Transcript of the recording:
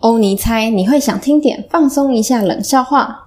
欧尼猜你会想听点放松一下冷笑话。